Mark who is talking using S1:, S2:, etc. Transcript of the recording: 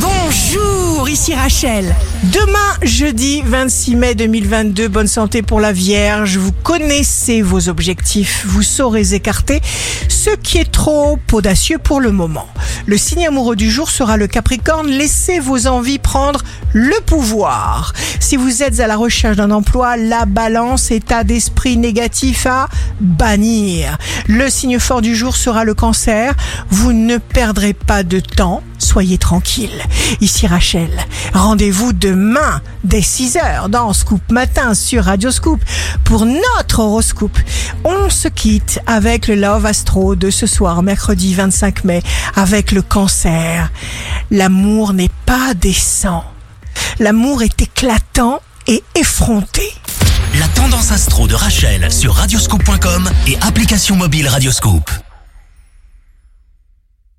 S1: Bonjour, ici Rachel. Demain, jeudi 26 mai 2022, bonne santé pour la Vierge. Vous connaissez vos objectifs, vous saurez écarter ce qui est trop audacieux pour le moment. Le signe amoureux du jour sera le Capricorne. Laissez vos envies prendre le pouvoir. Si vous êtes à la recherche d'un emploi, la balance, état d'esprit négatif à bannir. Le signe fort du jour sera le cancer. Vous ne perdrez pas de temps. Soyez tranquille. Ici Rachel. Rendez-vous demain dès 6h dans Scoop Matin sur Radio Scoop pour notre horoscope. On se quitte avec le Love Astro de ce soir, mercredi 25 mai, avec le cancer. L'amour n'est pas décent. L'amour est éclatant et effronté.
S2: La tendance astro de Rachel sur radioscope.com et application mobile Radioscope.